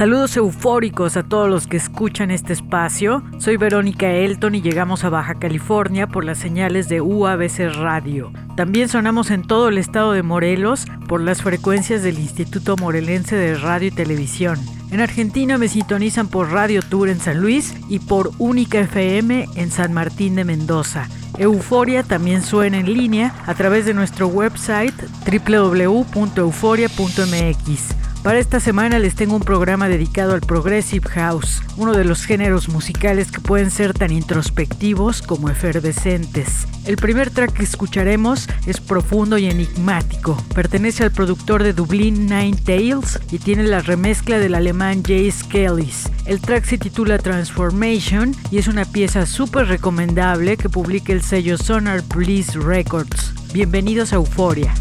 Saludos eufóricos a todos los que escuchan este espacio. Soy Verónica Elton y llegamos a Baja California por las señales de UABC Radio. También sonamos en todo el estado de Morelos por las frecuencias del Instituto Morelense de Radio y Televisión. En Argentina me sintonizan por Radio Tour en San Luis y por Única FM en San Martín de Mendoza. Euforia también suena en línea a través de nuestro website www.euforia.mx. Para esta semana les tengo un programa dedicado al Progressive House, uno de los géneros musicales que pueden ser tan introspectivos como efervescentes. El primer track que escucharemos es profundo y enigmático. Pertenece al productor de Dublín Nine Tales y tiene la remezcla del alemán Jay Skellis. El track se titula Transformation y es una pieza súper recomendable que publica el sello Sonar Police Records. Bienvenidos a Euforia.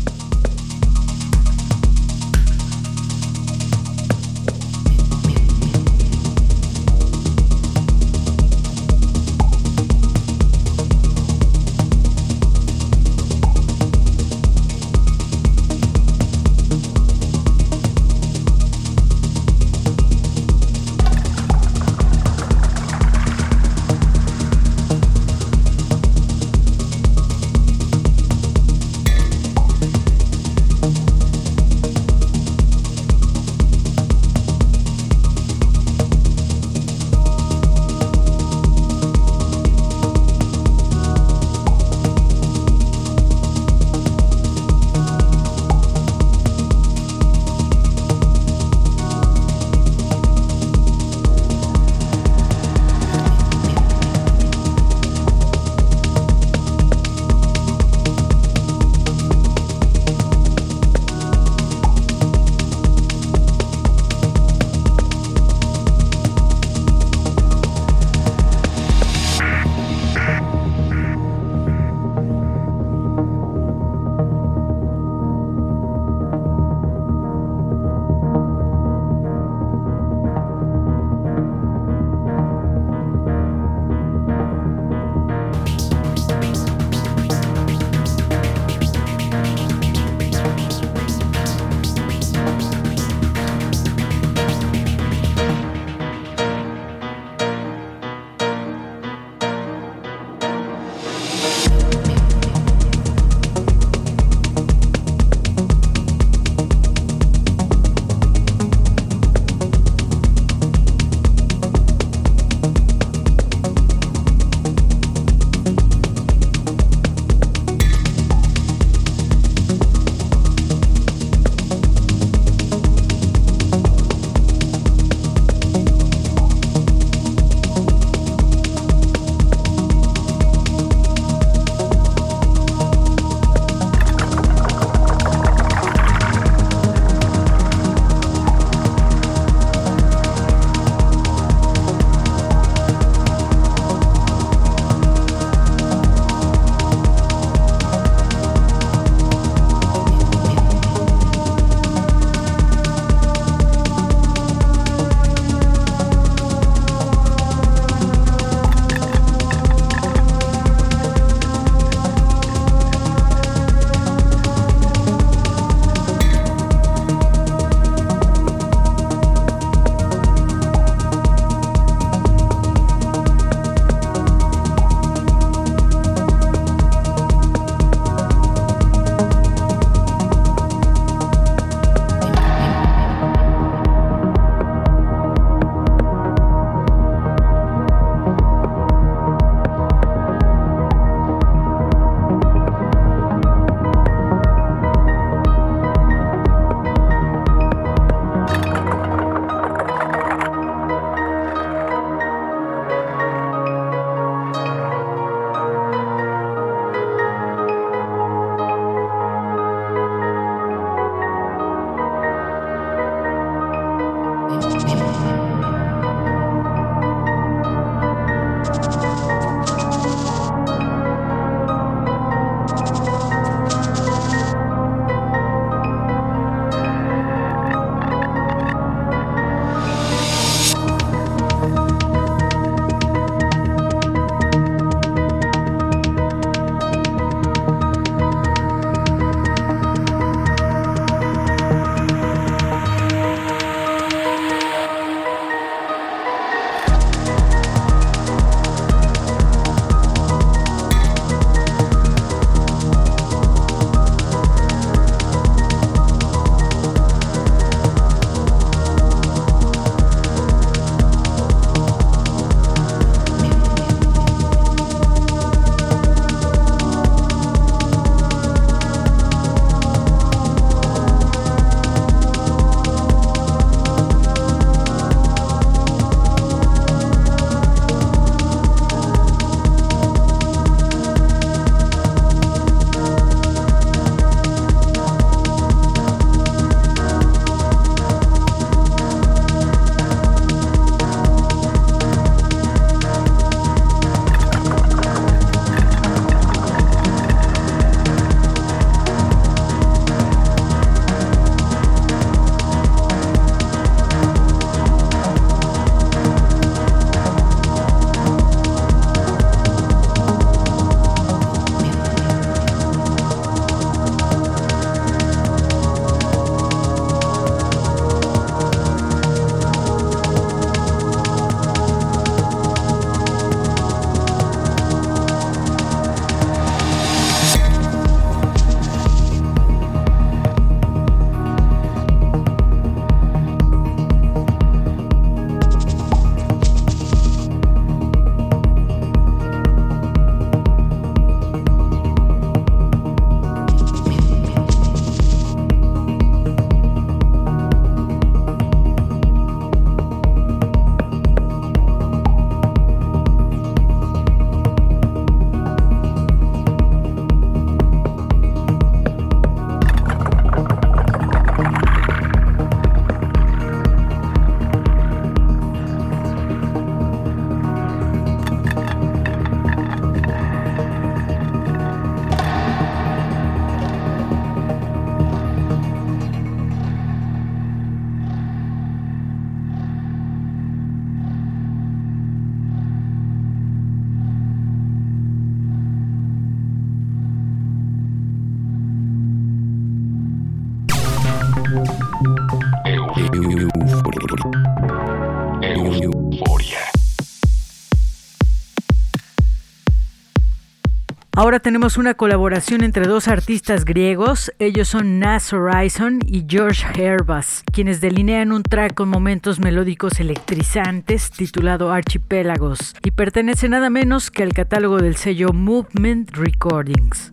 Ahora tenemos una colaboración entre dos artistas griegos, ellos son Nas Horizon y George Herbas, quienes delinean un track con momentos melódicos electrizantes titulado Archipélagos y pertenece nada menos que al catálogo del sello Movement Recordings.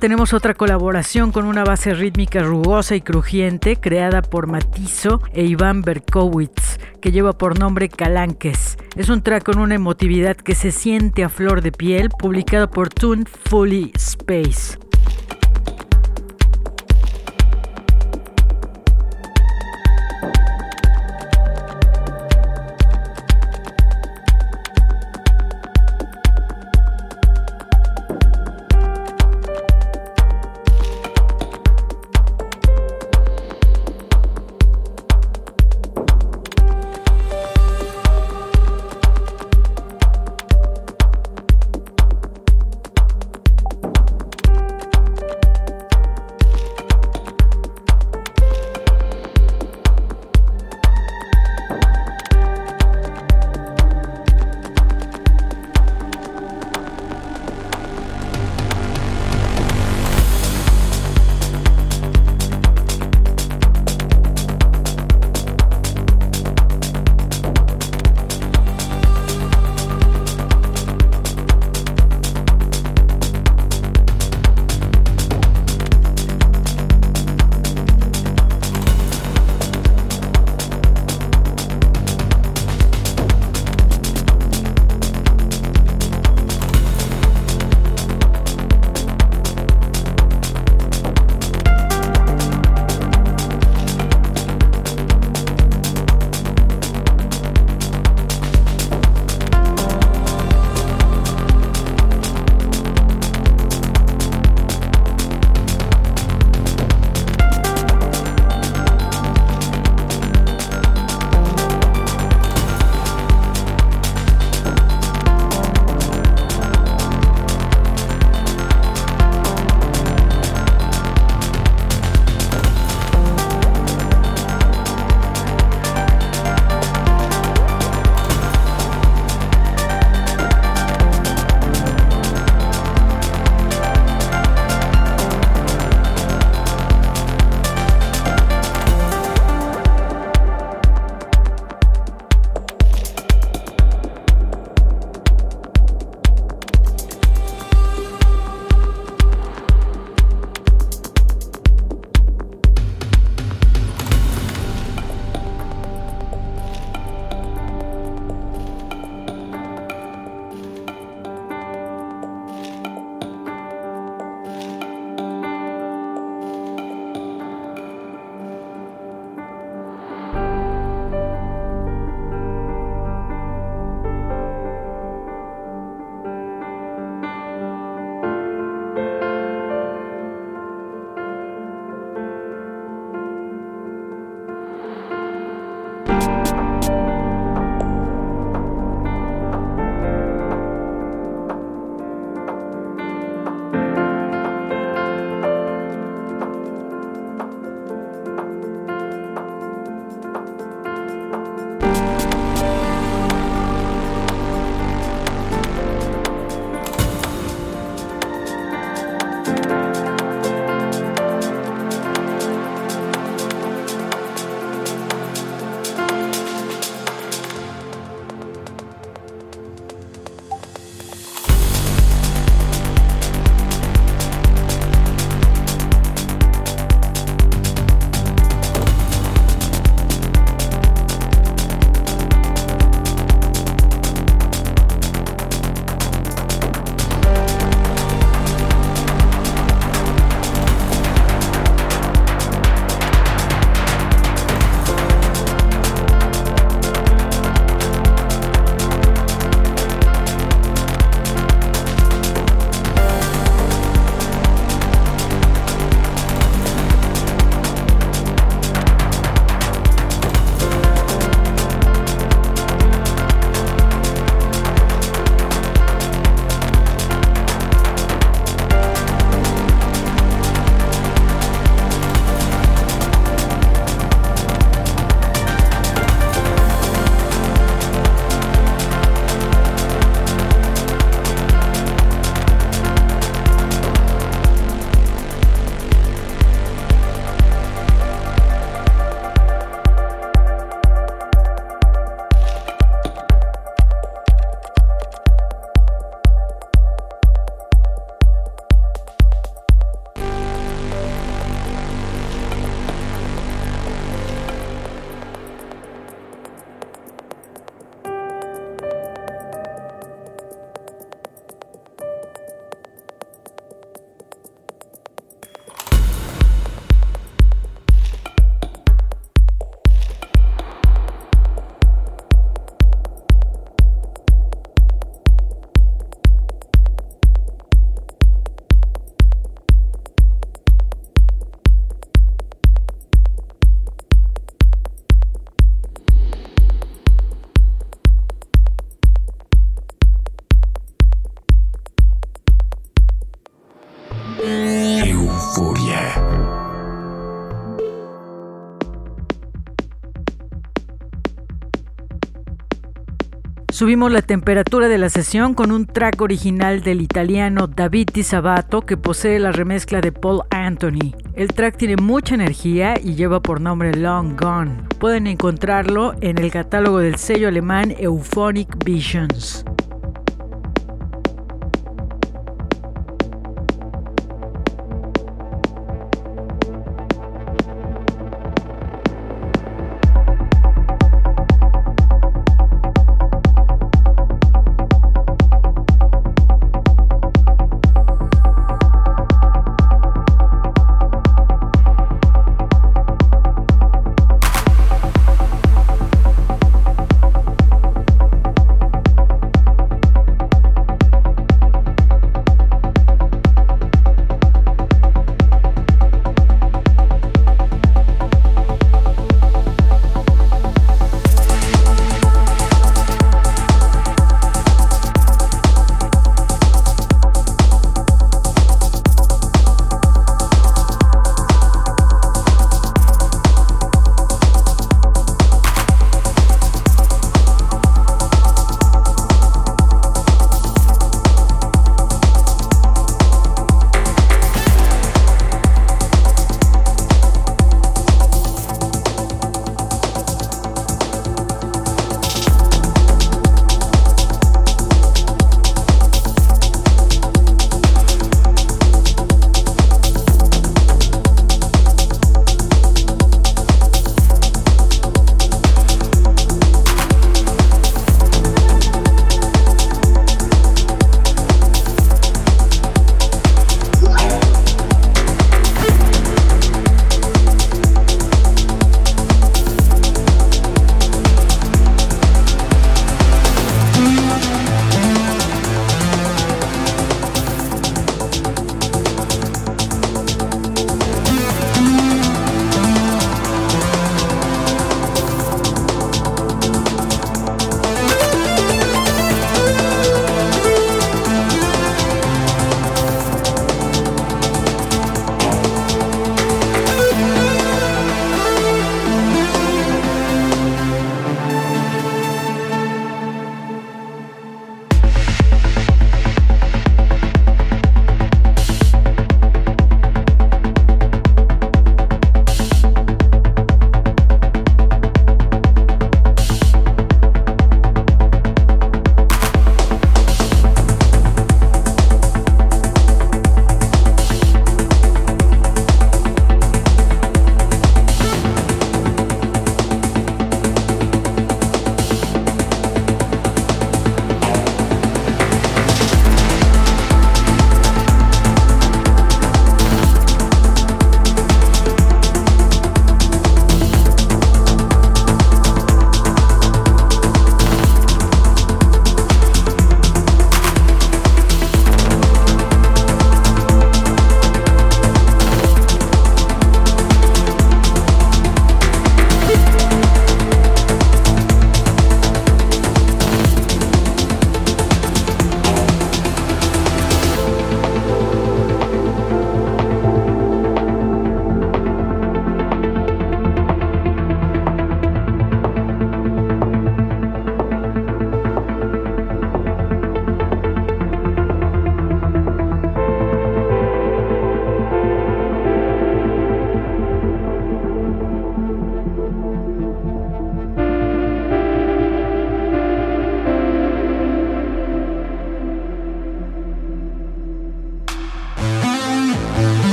Tenemos otra colaboración con una base rítmica rugosa y crujiente creada por Matizo e Iván Berkowitz, que lleva por nombre Calanques. Es un track con una emotividad que se siente a flor de piel, publicado por Tune Fully Space. Euforia. Subimos la temperatura de la sesión con un track original del italiano David Di Sabato que posee la remezcla de Paul Anthony. El track tiene mucha energía y lleva por nombre Long Gone. Pueden encontrarlo en el catálogo del sello alemán Euphonic Visions.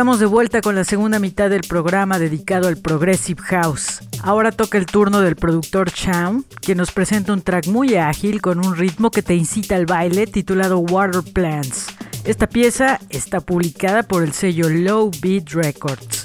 Estamos de vuelta con la segunda mitad del programa dedicado al Progressive House. Ahora toca el turno del productor Chow, que nos presenta un track muy ágil con un ritmo que te incita al baile titulado Water Plants. Esta pieza está publicada por el sello Low Beat Records.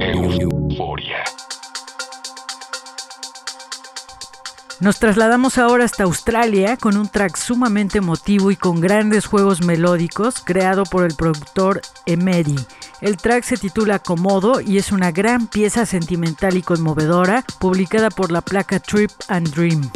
Euforia. Nos trasladamos ahora hasta Australia con un track sumamente emotivo y con grandes juegos melódicos creado por el productor Emery. El track se titula Comodo y es una gran pieza sentimental y conmovedora publicada por la placa Trip and Dream.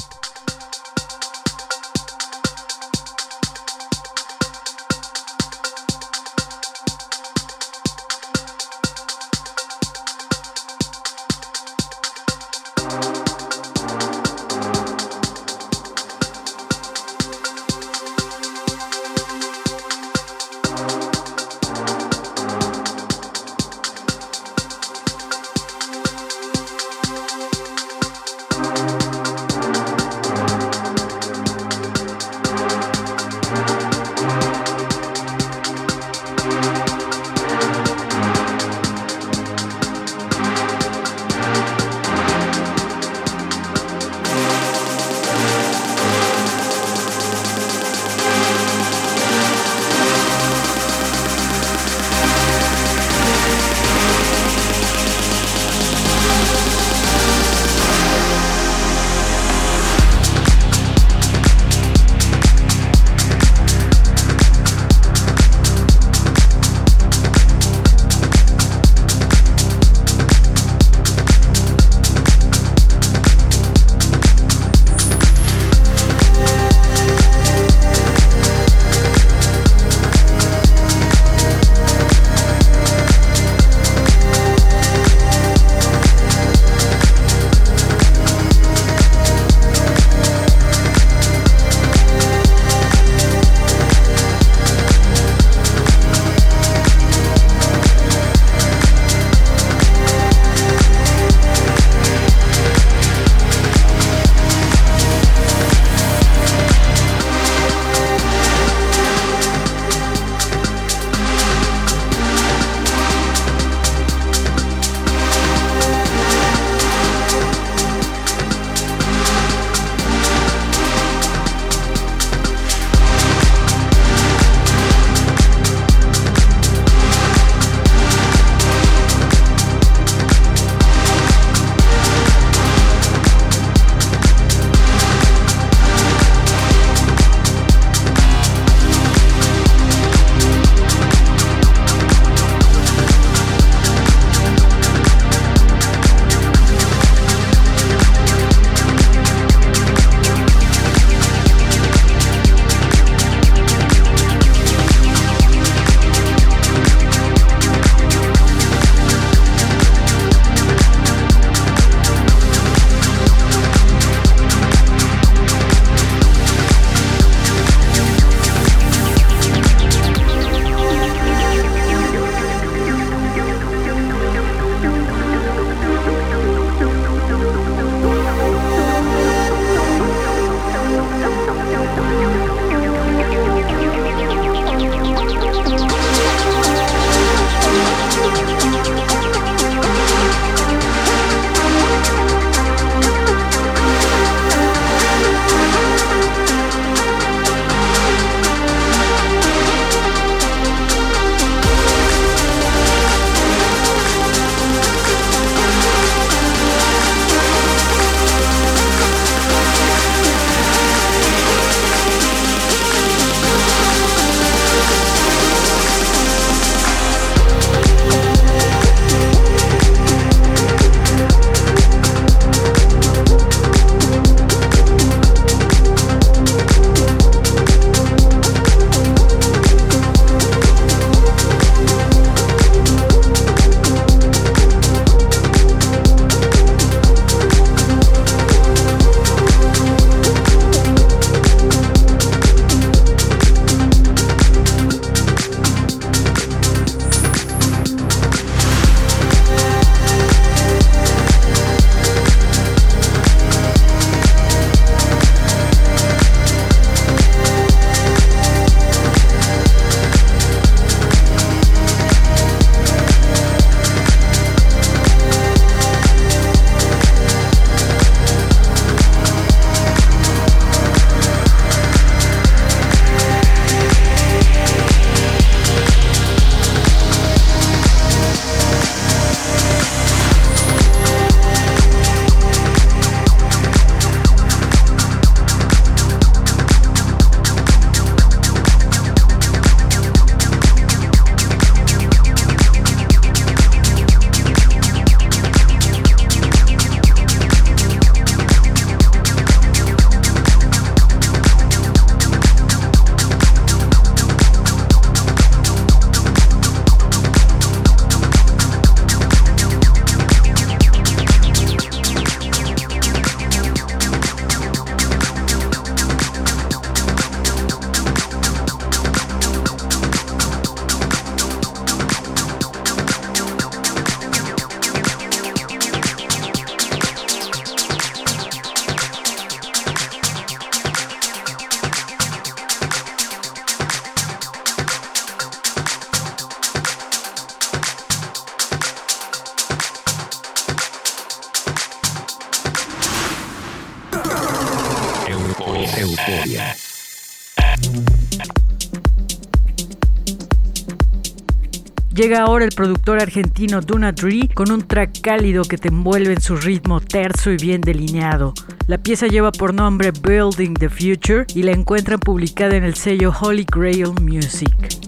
Llega ahora el productor argentino Duna Dre con un track cálido que te envuelve en su ritmo terso y bien delineado. La pieza lleva por nombre Building the Future y la encuentran publicada en el sello Holy Grail Music.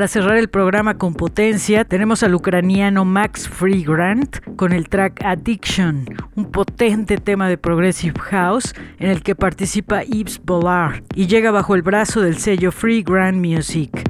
Para cerrar el programa con potencia, tenemos al ucraniano Max Freegrant con el track Addiction, un potente tema de Progressive House en el que participa Yves Bollard y llega bajo el brazo del sello Free Grand Music.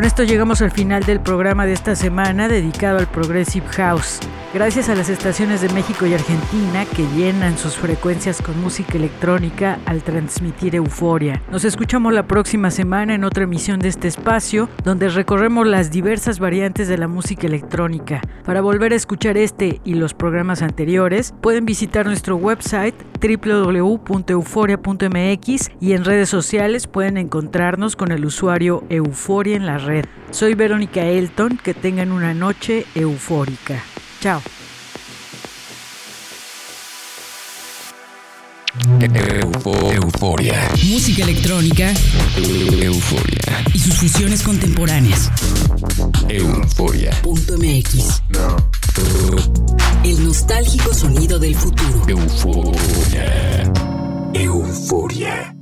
Con esto llegamos al final del programa de esta semana dedicado al Progressive House. Gracias a las estaciones de México y Argentina que llenan sus frecuencias con música electrónica al transmitir euforia. Nos escuchamos la próxima semana en otra emisión de este espacio donde recorremos las diversas variantes de la música electrónica. Para volver a escuchar este y los programas anteriores pueden visitar nuestro website www.euforia.mx y en redes sociales pueden encontrarnos con el usuario Euforia en la red. Soy Verónica Elton, que tengan una noche eufórica. Chao. euforia. Música electrónica. Euforia. Y sus fusiones contemporáneas. Euforia. Punto MX. El nostálgico sonido del futuro. Euforia. Euforia.